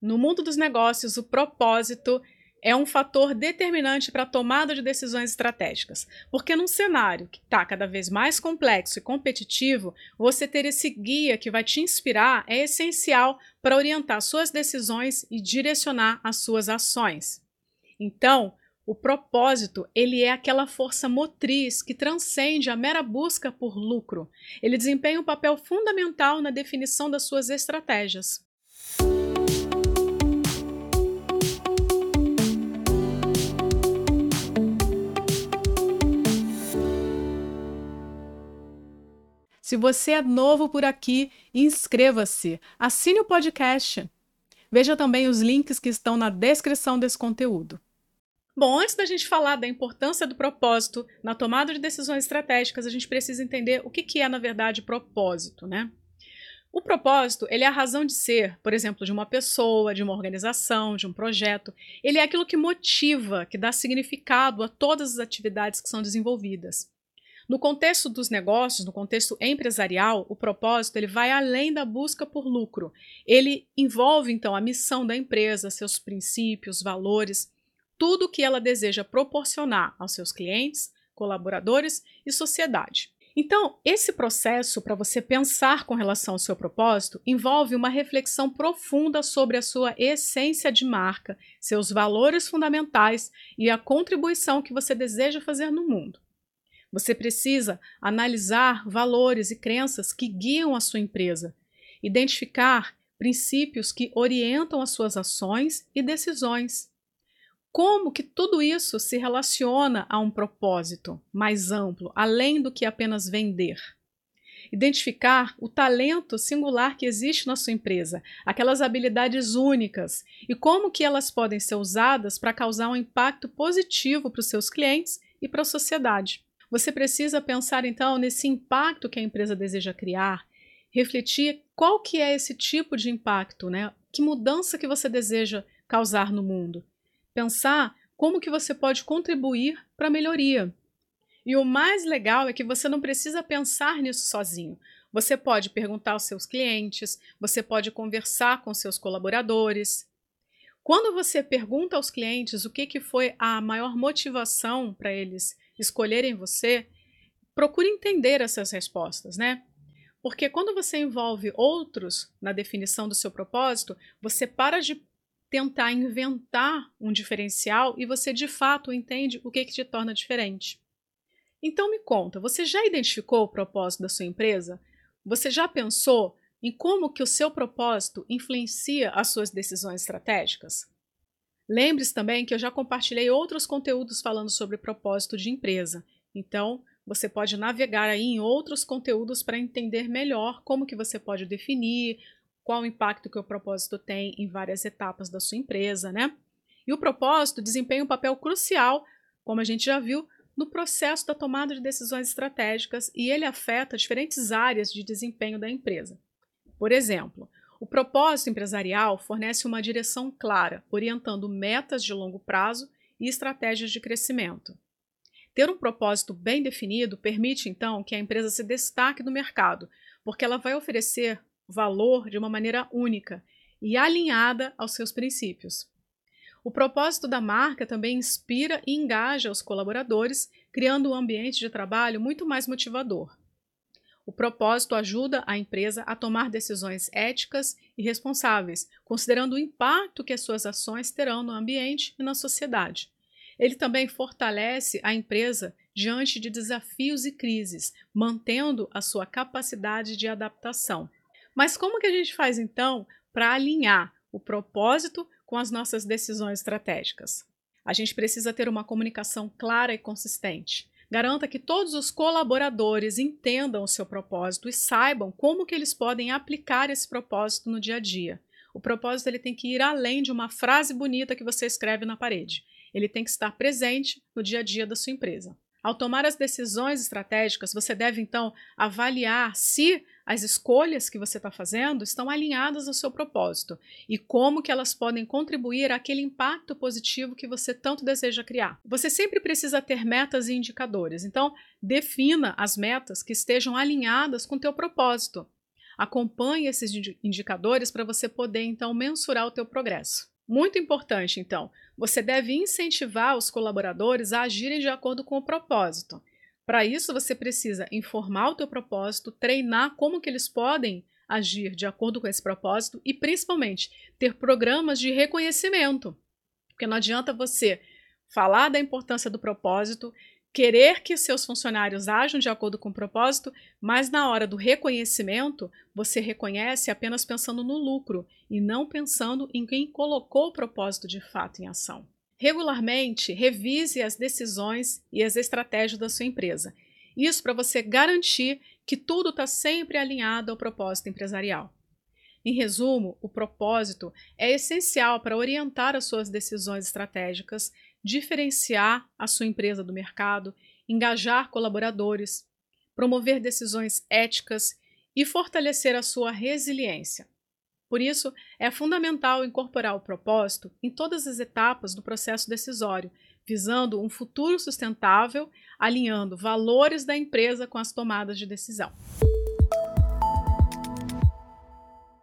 No mundo dos negócios, o propósito é um fator determinante para a tomada de decisões estratégicas. Porque num cenário que está cada vez mais complexo e competitivo, você ter esse guia que vai te inspirar é essencial para orientar suas decisões e direcionar as suas ações. Então, o propósito, ele é aquela força motriz que transcende a mera busca por lucro. Ele desempenha um papel fundamental na definição das suas estratégias. Se você é novo por aqui, inscreva-se, assine o podcast. Veja também os links que estão na descrição desse conteúdo. Bom, antes da gente falar da importância do propósito na tomada de decisões estratégicas, a gente precisa entender o que, é, na verdade, propósito, né? O propósito, ele é a razão de ser, por exemplo, de uma pessoa, de uma organização, de um projeto. Ele é aquilo que motiva, que dá significado a todas as atividades que são desenvolvidas. No contexto dos negócios, no contexto empresarial, o propósito ele vai além da busca por lucro. Ele envolve então a missão da empresa, seus princípios, valores, tudo o que ela deseja proporcionar aos seus clientes, colaboradores e sociedade. Então, esse processo para você pensar com relação ao seu propósito envolve uma reflexão profunda sobre a sua essência de marca, seus valores fundamentais e a contribuição que você deseja fazer no mundo. Você precisa analisar valores e crenças que guiam a sua empresa, identificar princípios que orientam as suas ações e decisões. Como que tudo isso se relaciona a um propósito mais amplo, além do que apenas vender? Identificar o talento singular que existe na sua empresa, aquelas habilidades únicas e como que elas podem ser usadas para causar um impacto positivo para os seus clientes e para a sociedade. Você precisa pensar então nesse impacto que a empresa deseja criar, refletir qual que é esse tipo de impacto, né? Que mudança que você deseja causar no mundo. Pensar como que você pode contribuir para a melhoria. E o mais legal é que você não precisa pensar nisso sozinho. Você pode perguntar aos seus clientes, você pode conversar com seus colaboradores. Quando você pergunta aos clientes o que, que foi a maior motivação para eles escolherem você, procure entender essas respostas, né? Porque quando você envolve outros na definição do seu propósito, você para de tentar inventar um diferencial e você de fato entende o que, que te torna diferente. Então me conta, você já identificou o propósito da sua empresa? Você já pensou em como que o seu propósito influencia as suas decisões estratégicas? Lembre-se também que eu já compartilhei outros conteúdos falando sobre propósito de empresa. Então, você pode navegar aí em outros conteúdos para entender melhor como que você pode definir, qual o impacto que o propósito tem em várias etapas da sua empresa, né? E o propósito desempenha um papel crucial, como a gente já viu, no processo da tomada de decisões estratégicas e ele afeta diferentes áreas de desempenho da empresa. Por exemplo, o propósito empresarial fornece uma direção clara, orientando metas de longo prazo e estratégias de crescimento. Ter um propósito bem definido permite, então, que a empresa se destaque no mercado, porque ela vai oferecer valor de uma maneira única e alinhada aos seus princípios. O propósito da marca também inspira e engaja os colaboradores, criando um ambiente de trabalho muito mais motivador. O propósito ajuda a empresa a tomar decisões éticas e responsáveis, considerando o impacto que as suas ações terão no ambiente e na sociedade. Ele também fortalece a empresa diante de desafios e crises, mantendo a sua capacidade de adaptação. Mas como que a gente faz então para alinhar o propósito com as nossas decisões estratégicas? A gente precisa ter uma comunicação clara e consistente. Garanta que todos os colaboradores entendam o seu propósito e saibam como que eles podem aplicar esse propósito no dia a dia. O propósito ele tem que ir além de uma frase bonita que você escreve na parede. Ele tem que estar presente no dia a dia da sua empresa. Ao tomar as decisões estratégicas, você deve então avaliar se as escolhas que você está fazendo estão alinhadas ao seu propósito e como que elas podem contribuir àquele impacto positivo que você tanto deseja criar. Você sempre precisa ter metas e indicadores, então defina as metas que estejam alinhadas com o teu propósito. Acompanhe esses indicadores para você poder então mensurar o teu progresso. Muito importante, então, você deve incentivar os colaboradores a agirem de acordo com o propósito. Para isso, você precisa informar o teu propósito, treinar como que eles podem agir de acordo com esse propósito e, principalmente, ter programas de reconhecimento. Porque não adianta você falar da importância do propósito, querer que seus funcionários ajam de acordo com o propósito, mas na hora do reconhecimento, você reconhece apenas pensando no lucro e não pensando em quem colocou o propósito de fato em ação. Regularmente, revise as decisões e as estratégias da sua empresa. Isso para você garantir que tudo está sempre alinhado ao propósito empresarial. Em resumo, o propósito é essencial para orientar as suas decisões estratégicas, diferenciar a sua empresa do mercado, engajar colaboradores, promover decisões éticas e fortalecer a sua resiliência. Por isso, é fundamental incorporar o propósito em todas as etapas do processo decisório, visando um futuro sustentável, alinhando valores da empresa com as tomadas de decisão.